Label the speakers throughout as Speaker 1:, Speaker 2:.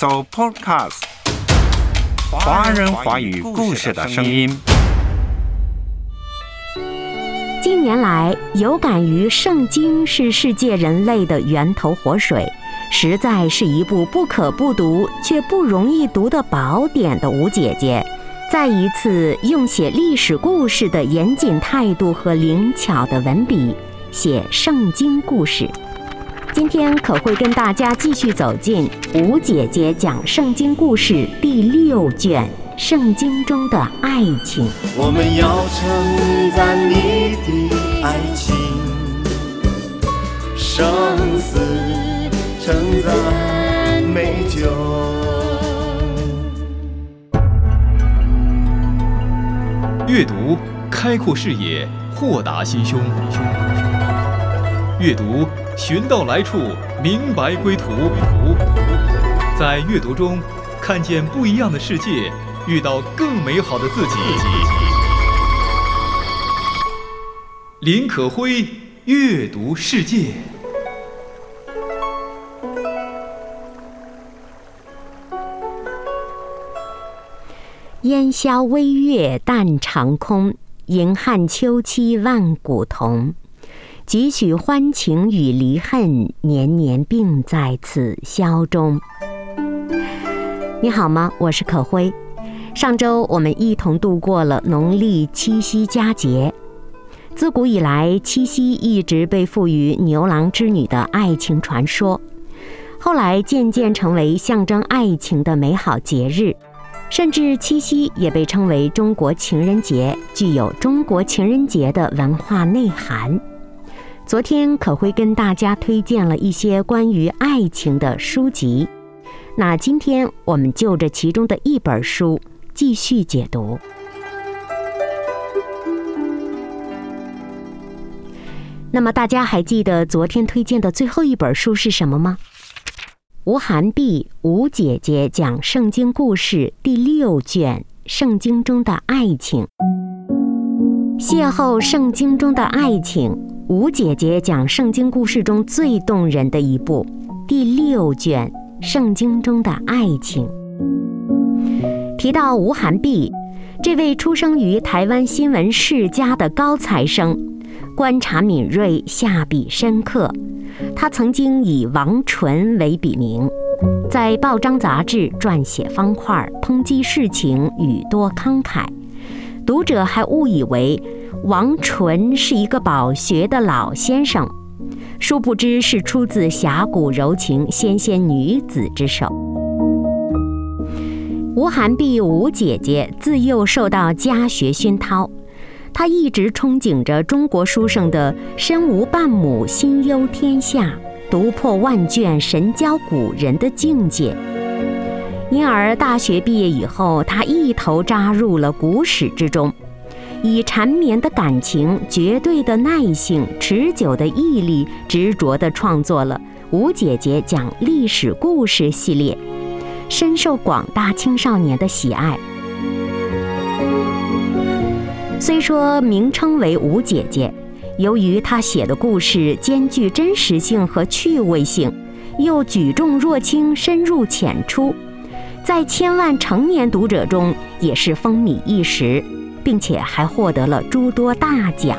Speaker 1: So Podcast，华人华语故事的声音。
Speaker 2: 近年来，有感于圣经是世界人类的源头活水，实在是一部不可不读却不容易读的宝典的吴姐姐，再一次用写历史故事的严谨态度和灵巧的文笔写圣经故事。今天可会跟大家继续走进吴姐姐讲圣经故事第六卷《圣经中的爱情》。
Speaker 3: 我们要称赞你的爱情，生死称赞美酒。
Speaker 4: 阅读开阔视野，豁达心胸。阅读。寻到来处，明白归途。在阅读中，看见不一样的世界，遇到更美好的自己。林可辉阅读世界。
Speaker 2: 烟消微月淡长空，银汉秋期万古同。几许欢情与离恨，年年并在此宵中。你好吗？我是可辉。上周我们一同度过了农历七夕佳节。自古以来，七夕一直被赋予牛郎织女的爱情传说，后来渐渐成为象征爱情的美好节日，甚至七夕也被称为中国情人节，具有中国情人节的文化内涵。昨天可会跟大家推荐了一些关于爱情的书籍，那今天我们就着其中的一本书继续解读。那么大家还记得昨天推荐的最后一本书是什么吗？吴寒碧吴姐姐讲圣经故事第六卷《圣经中的爱情》，邂逅圣经中的爱情。吴姐姐讲圣经故事中最动人的一部，第六卷《圣经中的爱情》。提到吴寒碧，这位出生于台湾新闻世家的高材生，观察敏锐，下笔深刻。他曾经以王纯为笔名，在报章杂志撰写方块，抨击世情，语多慷慨，读者还误以为。王纯是一个饱学的老先生，殊不知是出自侠骨柔情纤纤女子之手。吴寒碧吴姐姐自幼受到家学熏陶，她一直憧憬着中国书圣的“身无半亩，心忧天下；读破万卷，神交古人”的境界。因而大学毕业以后，她一头扎入了古史之中。以缠绵的感情、绝对的耐性、持久的毅力，执着地创作了《吴姐姐讲历史故事》系列，深受广大青少年的喜爱。虽说名称为吴姐姐，由于她写的故事兼具真实性和趣味性，又举重若轻、深入浅出，在千万成年读者中也是风靡一时。并且还获得了诸多大奖。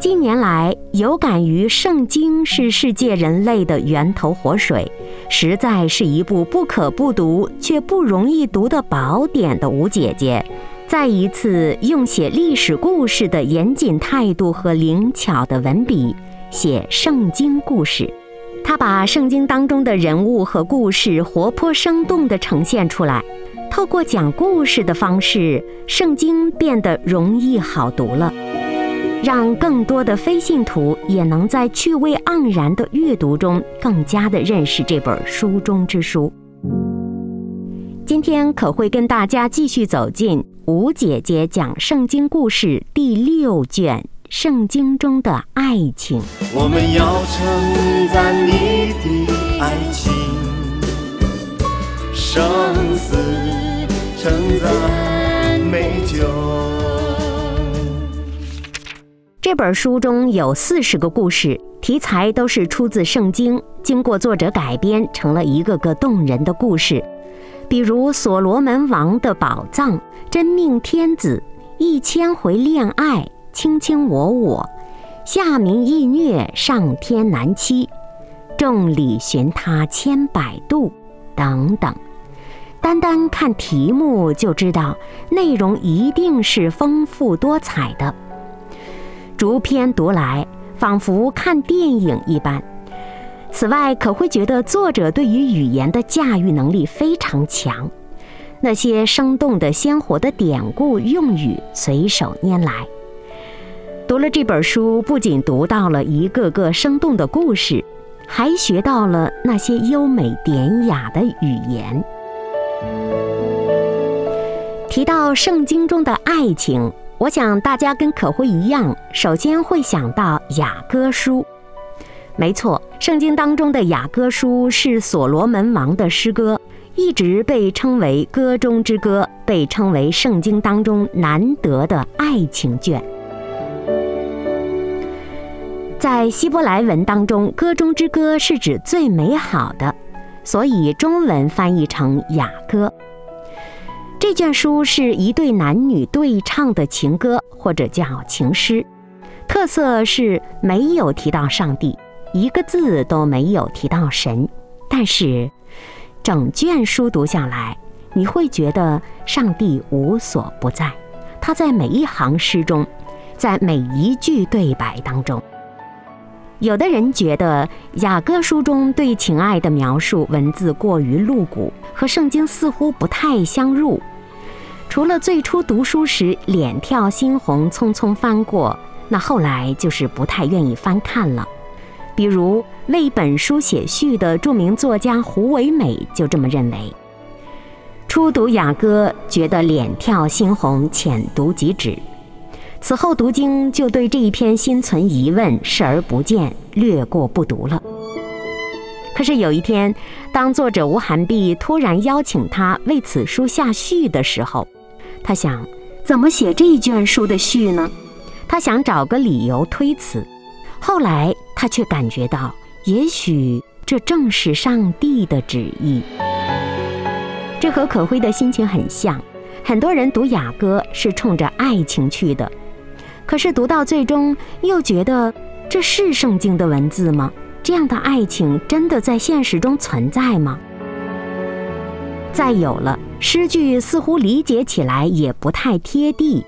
Speaker 2: 近年来，有感于圣经是世界人类的源头活水，实在是一部不可不读却不容易读的宝典的吴姐姐，再一次用写历史故事的严谨态度和灵巧的文笔写圣经故事。他把圣经当中的人物和故事活泼生动地呈现出来，透过讲故事的方式，圣经变得容易好读了，让更多的非信徒也能在趣味盎然的阅读中更加的认识这本书中之书。今天可会跟大家继续走进吴姐姐讲圣经故事第六卷。圣经中的爱情，
Speaker 3: 我们要称赞你的爱情，生死称赞美酒。
Speaker 2: 这本书中有四十个故事，题材都是出自圣经，经过作者改编成了一个个动人的故事。比如所罗门王的宝藏、真命天子、一千回恋爱、卿卿我我、下民易虐、上天难欺、众里寻他千百度等等。单单看题目就知道，内容一定是丰富多彩的。逐篇读来，仿佛看电影一般。此外，可会觉得作者对于语言的驾驭能力非常强，那些生动的、鲜活的典故用语随手拈来。读了这本书，不仅读到了一个个生动的故事，还学到了那些优美典雅的语言。提到圣经中的爱情。我想大家跟可辉一样，首先会想到雅歌书。没错，圣经当中的雅歌书是所罗门王的诗歌，一直被称为歌中之歌，被称为圣经当中难得的爱情卷。在希伯来文当中，歌中之歌是指最美好的，所以中文翻译成雅歌。这卷书是一对男女对唱的情歌，或者叫情诗。特色是没有提到上帝，一个字都没有提到神。但是，整卷书读下来，你会觉得上帝无所不在，他在每一行诗中，在每一句对白当中。有的人觉得雅歌书中对情爱的描述文字过于露骨，和圣经似乎不太相入。除了最初读书时脸跳心红，匆匆翻过，那后来就是不太愿意翻看了。比如为本书写序的著名作家胡唯美就这么认为：初读雅歌觉得脸跳心红，浅读即止。此后读经就对这一篇心存疑问，视而不见，略过不读了。可是有一天，当作者吴寒碧突然邀请他为此书下序的时候，他想怎么写这一卷书的序呢？他想找个理由推辞。后来他却感觉到，也许这正是上帝的旨意。这和可辉的心情很像。很多人读雅歌是冲着爱情去的。可是读到最终，又觉得这是圣经的文字吗？这样的爱情真的在现实中存在吗？再有了，诗句似乎理解起来也不太贴地。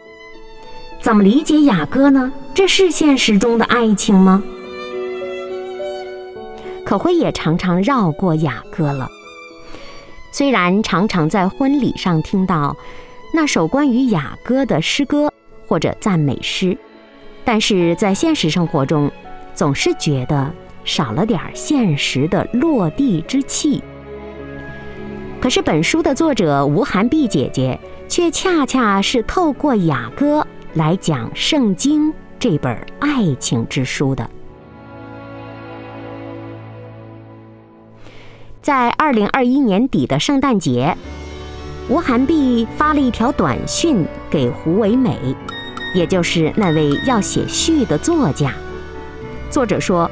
Speaker 2: 怎么理解雅歌呢？这是现实中的爱情吗？可辉也常常绕过雅歌了。虽然常常在婚礼上听到那首关于雅歌的诗歌。或者赞美诗，但是在现实生活中，总是觉得少了点现实的落地之气。可是本书的作者吴寒碧姐姐，却恰恰是透过雅歌来讲《圣经》这本爱情之书的。在二零二一年底的圣诞节，吴寒碧发了一条短讯给胡唯美。也就是那位要写序的作家，作者说：“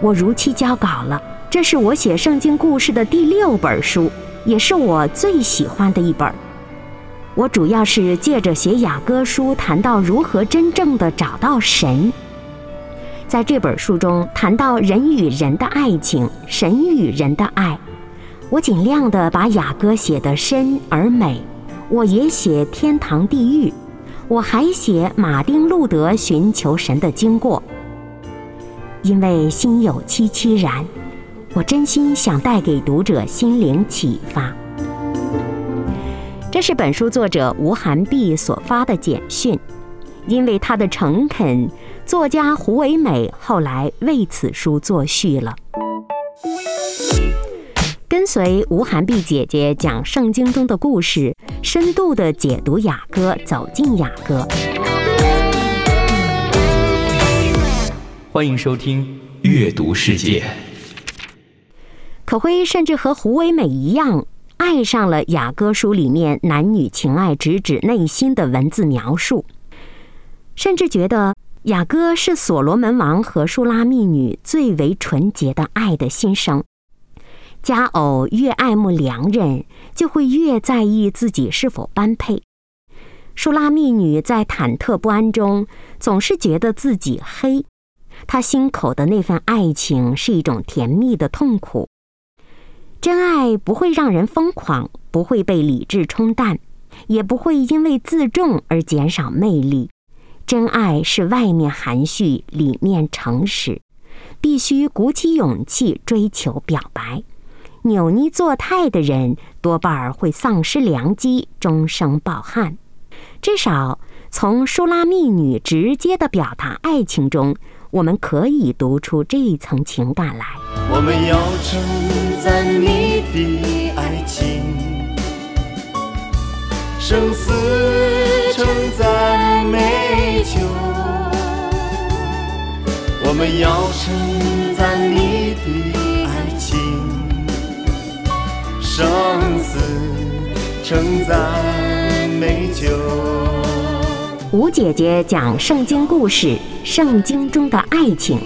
Speaker 2: 我如期交稿了，这是我写圣经故事的第六本书，也是我最喜欢的一本。我主要是借着写雅歌书，谈到如何真正的找到神。在这本书中，谈到人与人的爱情，神与人的爱。我尽量的把雅歌写得深而美，我也写天堂地狱。”我还写马丁·路德寻求神的经过，因为心有戚戚然，我真心想带给读者心灵启发。这是本书作者吴寒碧所发的简讯，因为他的诚恳，作家胡唯美后来为此书作序了。跟随吴寒碧姐姐讲圣经中的故事，深度的解读雅歌，走进雅歌。
Speaker 4: 欢迎收听《阅读世界》。
Speaker 2: 可辉甚至和胡唯美一样，爱上了雅歌书里面男女情爱直指内心的文字描述，甚至觉得雅歌是所罗门王和舒拉密女最为纯洁的爱的心声。佳偶越爱慕良人，就会越在意自己是否般配。舒拉密女在忐忑不安中，总是觉得自己黑。她心口的那份爱情是一种甜蜜的痛苦。真爱不会让人疯狂，不会被理智冲淡，也不会因为自重而减少魅力。真爱是外面含蓄，里面诚实，必须鼓起勇气追求表白。扭捏作态的人多半儿会丧失良机，终生抱憾。至少从舒拉密女直接的表达爱情中，我们可以读出这一层情感来。
Speaker 3: 我们要称赞你的爱情，生死称赞美酒。我们要称赞你的生死承载美酒。
Speaker 2: 吴姐姐讲圣经故事，圣经中的。爱情，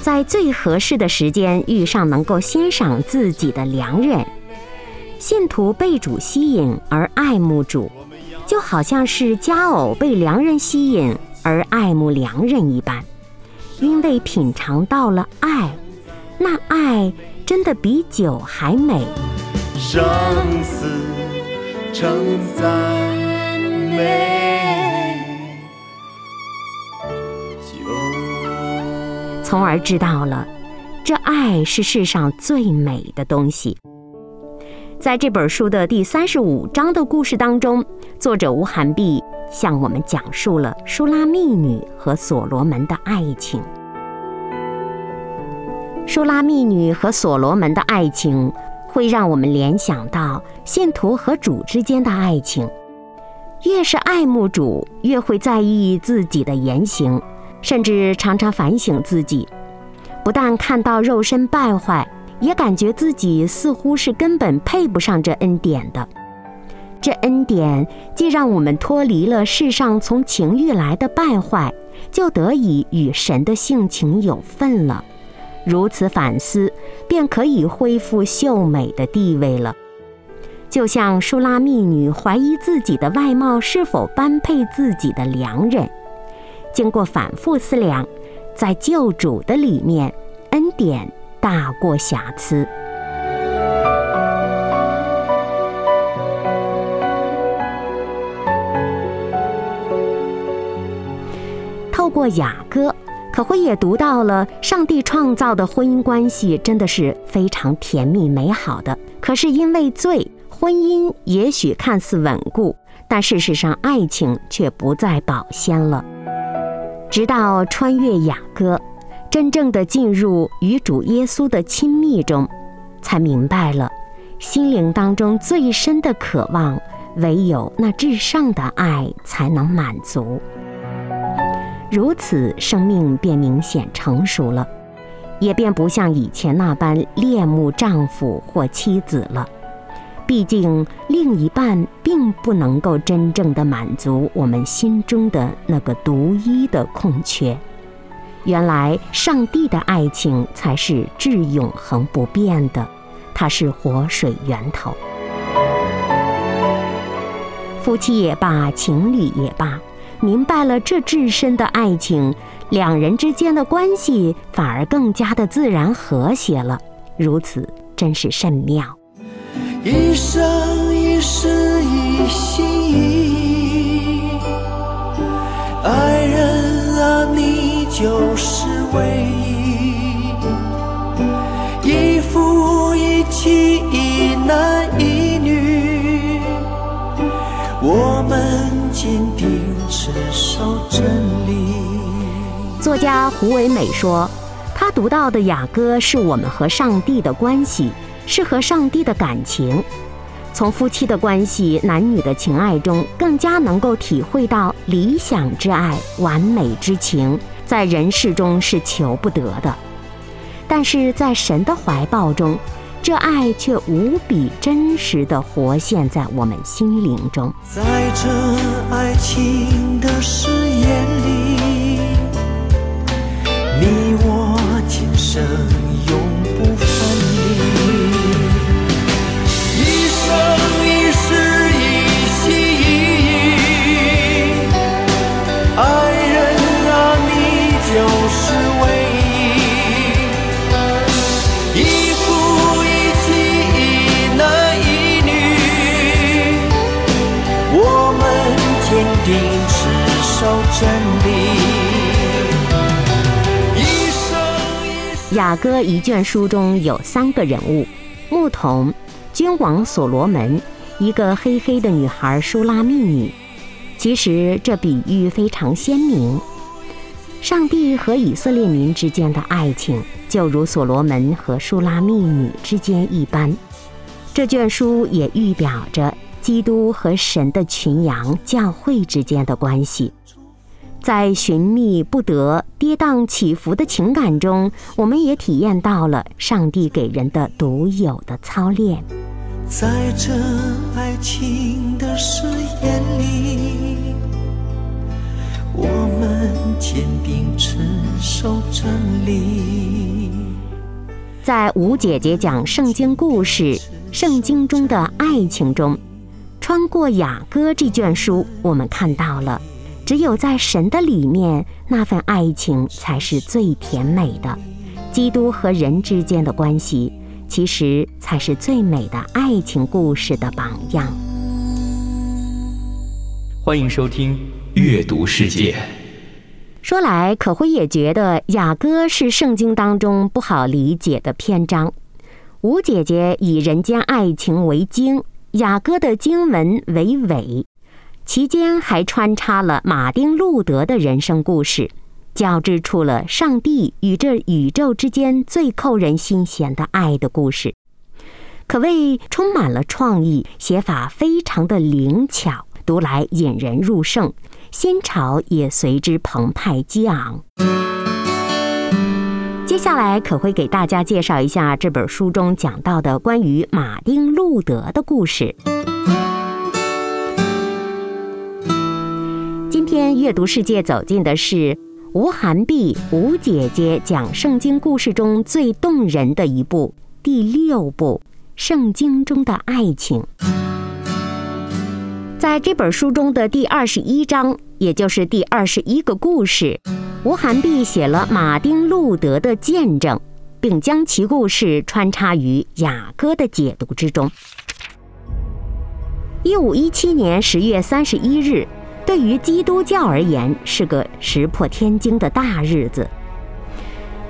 Speaker 2: 在最合适的时间遇上能够欣赏自己的良人，信徒被主吸引而爱慕主，就好像是佳偶被良人吸引而爱慕良人一般。因为品尝到了爱，那爱真的比酒还美。
Speaker 3: 生死称赞美酒。
Speaker 2: 从而知道了，这爱是世上最美的东西。在这本书的第三十五章的故事当中，作者吴涵碧向我们讲述了舒拉密女和所罗门的爱情。舒拉密女和所罗门的爱情，会让我们联想到信徒和主之间的爱情。越是爱慕主，越会在意自己的言行，甚至常常反省自己。不但看到肉身败坏，也感觉自己似乎是根本配不上这恩典的。这恩典既让我们脱离了世上从情欲来的败坏，就得以与神的性情有份了。如此反思，便可以恢复秀美的地位了。就像舒拉密女怀疑自己的外貌是否般配自己的良人，经过反复思量，在救主的里面，恩典大过瑕疵。透过雅歌，可会也读到了上帝创造的婚姻关系真的是非常甜蜜美好的。可是因为罪，婚姻也许看似稳固，但事实上爱情却不再保鲜了。直到穿越雅歌，真正的进入与主耶稣的亲密中，才明白了，心灵当中最深的渴望，唯有那至上的爱才能满足。如此，生命便明显成熟了，也便不像以前那般恋慕丈夫或妻子了。毕竟，另一半并不能够真正的满足我们心中的那个独一的空缺。原来，上帝的爱情才是至永恒不变的，它是活水源头。夫妻也罢，情侣也罢。明白了这至深的爱情，两人之间的关系反而更加的自然和谐了。如此真是甚妙。
Speaker 3: 一生一世一心一意，爱人啊，你就是唯一，一夫一妻一
Speaker 2: 作家胡伟美说，他读到的雅歌是我们和上帝的关系，是和上帝的感情。从夫妻的关系、男女的情爱中，更加能够体会到理想之爱、完美之情，在人世中是求不得的。但是在神的怀抱中，这爱却无比真实的活现在我们心灵中。
Speaker 3: 在这爱情的誓言里。你我今生。
Speaker 2: 雅歌一卷书中有三个人物：牧童、君王所罗门，一个黑黑的女孩舒拉密女。其实这比喻非常鲜明。上帝和以色列民之间的爱情，就如所罗门和舒拉密女之间一般。这卷书也预表着基督和神的群羊教会之间的关系。在寻觅不得、跌宕起伏的情感中，我们也体验到了上帝给人的独有的操练。
Speaker 3: 在这爱情的誓言里，我们坚定持守真理。
Speaker 2: 在吴姐姐讲圣经故事《圣经中的爱情》中，穿过雅歌这卷书，我们看到了。只有在神的里面，那份爱情才是最甜美的。基督和人之间的关系，其实才是最美的爱情故事的榜样。
Speaker 4: 欢迎收听《阅读世界》。
Speaker 2: 说来，可辉也觉得雅歌是圣经当中不好理解的篇章。吴姐姐以人间爱情为经，雅歌的经文为尾。其间还穿插了马丁·路德的人生故事，交织出了上帝与这宇宙之间最扣人心弦的爱的故事，可谓充满了创意，写法非常的灵巧，读来引人入胜，心潮也随之澎湃激昂。接下来可会给大家介绍一下这本书中讲到的关于马丁·路德的故事。天阅读世界走进的是吴寒碧、吴姐姐讲圣经故事中最动人的一部第六部《圣经中的爱情》。在这本书中的第二十一章，也就是第二十一个故事，吴寒碧写了马丁·路德的见证，并将其故事穿插于雅歌的解读之中。一五一七年十月三十一日。对于基督教而言，是个石破天惊的大日子。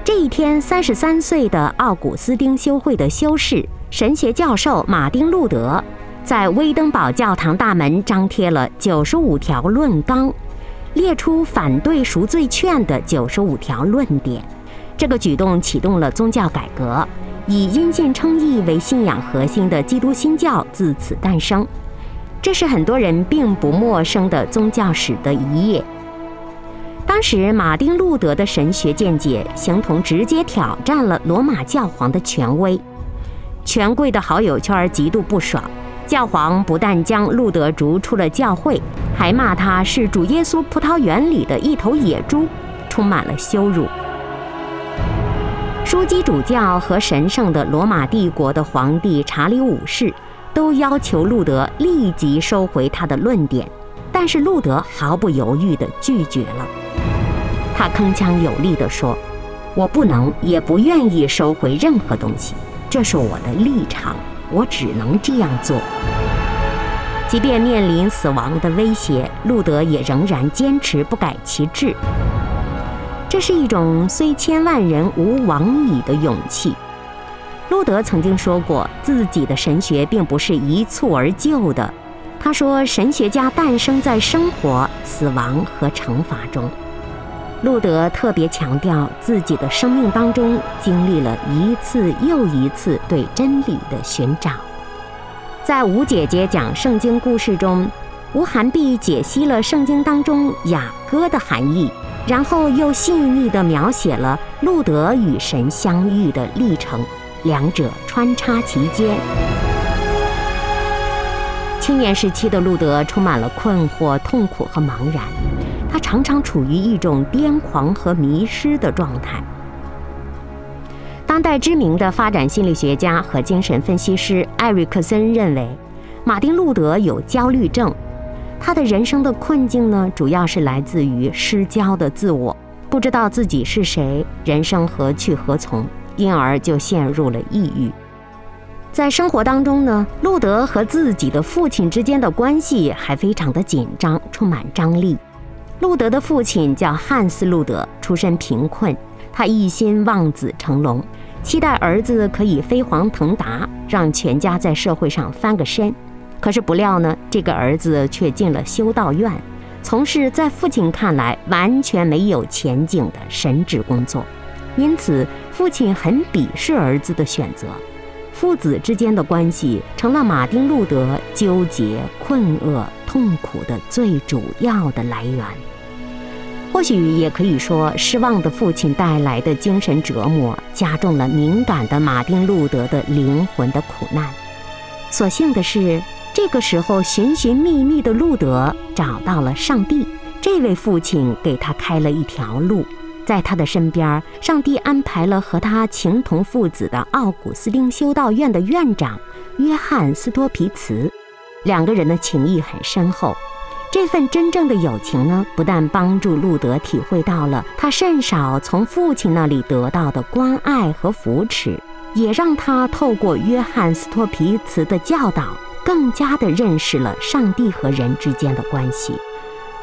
Speaker 2: 这一天，三十三岁的奥古斯丁修会的修士、神学教授马丁·路德，在威登堡教堂大门张贴了九十五条论纲，列出反对赎罪券的九十五条论点。这个举动启动了宗教改革，以因信称义为信仰核心的基督新教自此诞生。这是很多人并不陌生的宗教史的一页。当时，马丁·路德的神学见解形同直接挑战了罗马教皇的权威，权贵的好友圈极度不爽。教皇不但将路德逐出了教会，还骂他是主耶稣葡萄园里的一头野猪，充满了羞辱。枢机主教和神圣的罗马帝国的皇帝查理五世。都要求路德立即收回他的论点，但是路德毫不犹豫地拒绝了。他铿锵有力地说：“我不能，也不愿意收回任何东西，这是我的立场，我只能这样做。”即便面临死亡的威胁，路德也仍然坚持不改其志。这是一种虽千万人吾往矣的勇气。路德曾经说过，自己的神学并不是一蹴而就的。他说，神学家诞生在生活、死亡和惩罚中。路德特别强调，自己的生命当中经历了一次又一次对真理的寻找。在吴姐姐讲圣经故事中，吴寒碧解析了圣经当中雅歌的含义，然后又细腻地描写了路德与神相遇的历程。两者穿插其间。青年时期的路德充满了困惑、痛苦和茫然，他常常处于一种癫狂和迷失的状态。当代知名的发展心理学家和精神分析师艾瑞克森认为，马丁·路德有焦虑症。他的人生的困境呢，主要是来自于失焦的自我，不知道自己是谁，人生何去何从。因而就陷入了抑郁。在生活当中呢，路德和自己的父亲之间的关系还非常的紧张，充满张力。路德的父亲叫汉斯·路德，出身贫困，他一心望子成龙，期待儿子可以飞黄腾达，让全家在社会上翻个身。可是不料呢，这个儿子却进了修道院，从事在父亲看来完全没有前景的神职工作，因此父亲很鄙视儿子的选择。父子之间的关系成了马丁·路德纠结、困厄、痛苦的最主要的来源。或许也可以说，失望的父亲带来的精神折磨，加重了敏感的马丁·路德的灵魂的苦难。所幸的是，这个时候寻寻觅觅的路德找到了上帝，这位父亲给他开了一条路。在他的身边，上帝安排了和他情同父子的奥古斯丁修道院的院长约翰斯托皮茨，两个人的情谊很深厚。这份真正的友情呢，不但帮助路德体会到了他甚少从父亲那里得到的关爱和扶持，也让他透过约翰斯托皮茨的教导，更加的认识了上帝和人之间的关系。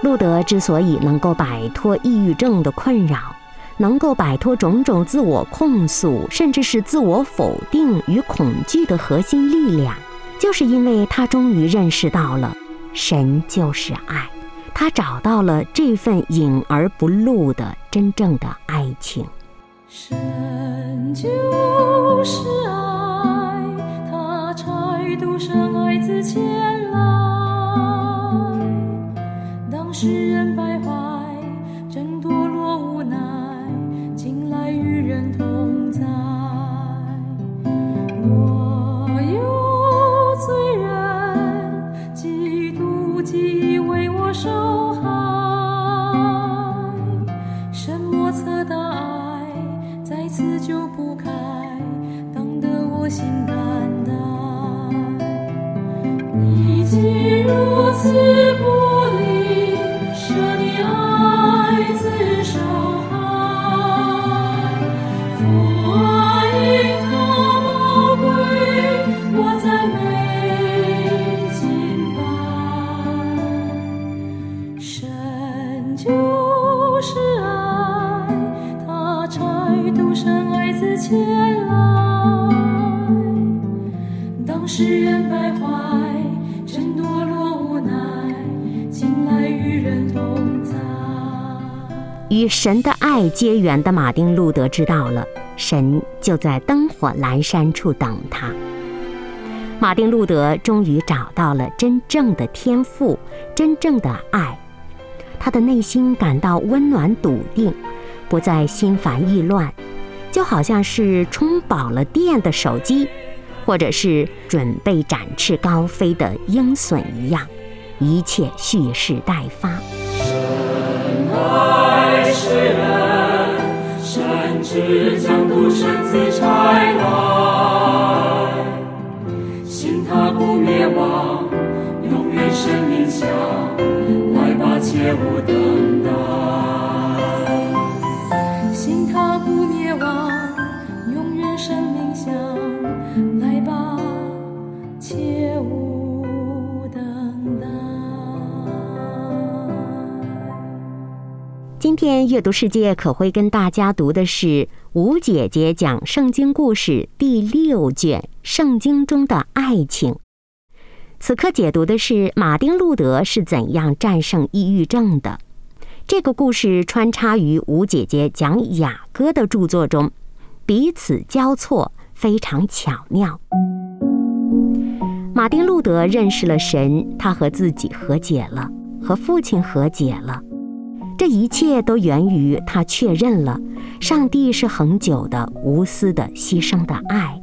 Speaker 2: 路德之所以能够摆脱抑郁症的困扰，能够摆脱种种自我控诉，甚至是自我否定与恐惧的核心力量，就是因为他终于认识到了神就是爱，他找到了这份隐而不露的真正的爱情。
Speaker 5: 神就是爱，他拆独生爱子前来。世人白发，与神
Speaker 2: 的爱结缘的马丁·路德知道了，神就在灯火阑珊处等他。马丁·路德终于找到了真正的天赋，真正的爱，他的内心感到温暖笃定，不再心烦意乱，就好像是充饱了电的手机，或者是准备展翅高飞的鹰隼一样，一切蓄势待发。
Speaker 5: 世人，甚至将独生子拆来，信他不灭亡，永远生命香，来吧，切勿等待。信他不灭亡，永远生命香，
Speaker 2: 天阅读世界可会跟大家读的是吴姐姐讲圣经故事第六卷《圣经中的爱情》。此刻解读的是马丁·路德是怎样战胜抑郁症的。这个故事穿插于吴姐姐讲雅歌的著作中，彼此交错，非常巧妙。马丁·路德认识了神，他和自己和解了，和父亲和解了。这一切都源于他确认了上帝是恒久的、无私的、牺牲的爱。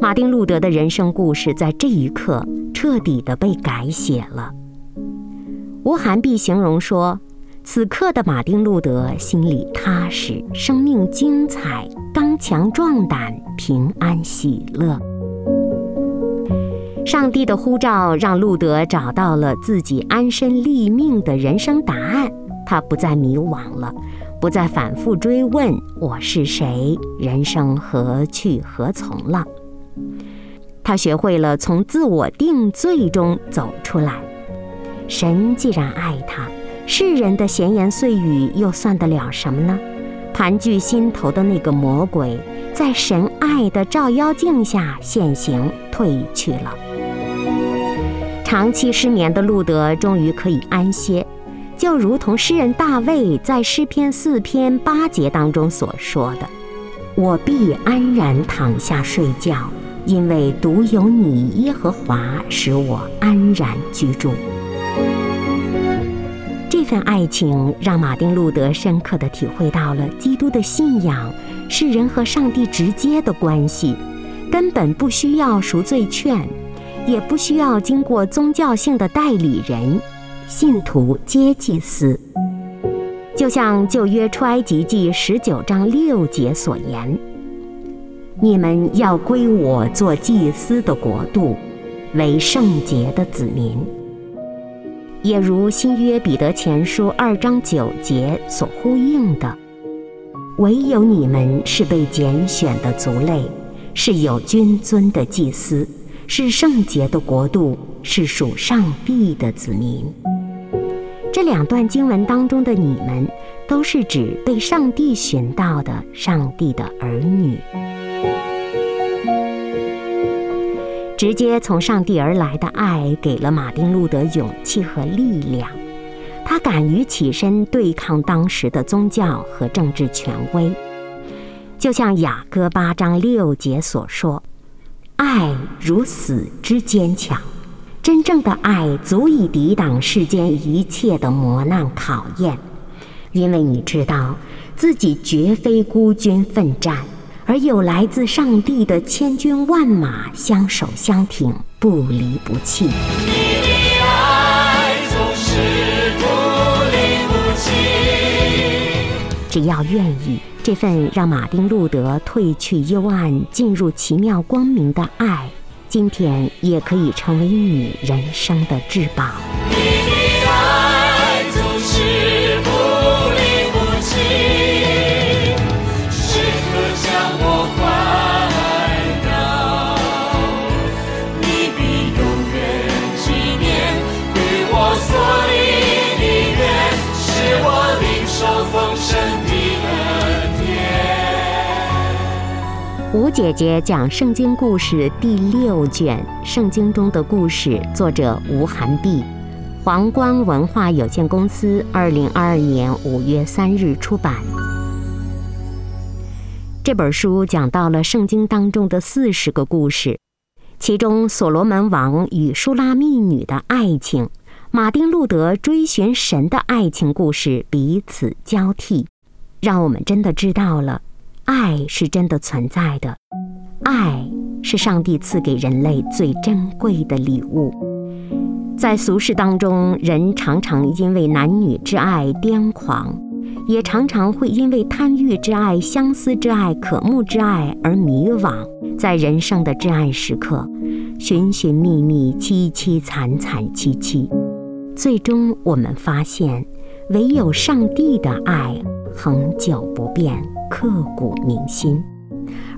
Speaker 2: 马丁·路德的人生故事在这一刻彻底的被改写了。吴寒碧形容说：“此刻的马丁·路德心里踏实，生命精彩，刚强壮胆，平安喜乐。上帝的呼召让路德找到了自己安身立命的人生答案。”他不再迷惘了，不再反复追问我是谁，人生何去何从了。他学会了从自我定罪中走出来。神既然爱他，世人的闲言碎语又算得了什么呢？盘踞心头的那个魔鬼，在神爱的照妖镜下现形退去了。长期失眠的路德终于可以安歇，就如同诗人大卫在诗篇四篇八节当中所说的：“我必安然躺下睡觉，因为独有你耶和华使我安然居住。”这份爱情让马丁·路德深刻地体会到了基督的信仰是人和上帝直接的关系，根本不需要赎罪券。也不需要经过宗教性的代理人，信徒皆祭司。就像旧约出埃及记十九章六节所言：“你们要归我做祭司的国度，为圣洁的子民。”也如新约彼得前书二章九节所呼应的：“唯有你们是被拣选的族类，是有君尊的祭司。”是圣洁的国度，是属上帝的子民。这两段经文当中的“你们”，都是指被上帝寻到的上帝的儿女，直接从上帝而来的爱，给了马丁·路德勇气和力量。他敢于起身对抗当时的宗教和政治权威，就像雅各八章六节所说。爱如死之坚强，真正的爱足以抵挡世间一切的磨难考验，因为你知道自己绝非孤军奋战，而有来自上帝的千军万马相守相挺，不离不弃。只要愿意。这份让马丁·路德褪去幽暗、进入奇妙光明的爱，今天也可以成为你人生的至宝。姐姐讲圣经故事第六卷《圣经中的故事》，作者吴涵碧，皇冠文化有限公司，二零二二年五月三日出版。这本书讲到了圣经当中的四十个故事，其中所罗门王与舒拉密女的爱情，马丁·路德追寻神的爱情故事彼此交替，让我们真的知道了。爱是真的存在的，爱是上帝赐给人类最珍贵的礼物。在俗世当中，人常常因为男女之爱癫狂，也常常会因为贪欲之爱、相思之爱、渴慕之爱而迷惘。在人生的至暗时刻，寻寻觅觅，凄凄惨惨戚戚，最终我们发现，唯有上帝的爱恒久不变。刻骨铭心，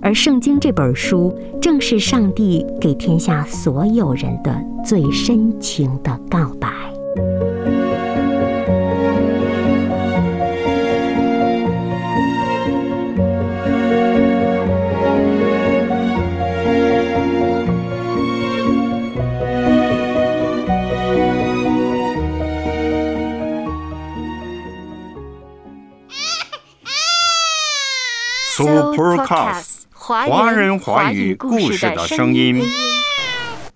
Speaker 2: 而《圣经》这本书正是上帝给天下所有人的最深情的告白。
Speaker 1: Supercast 华人华语故事的声音。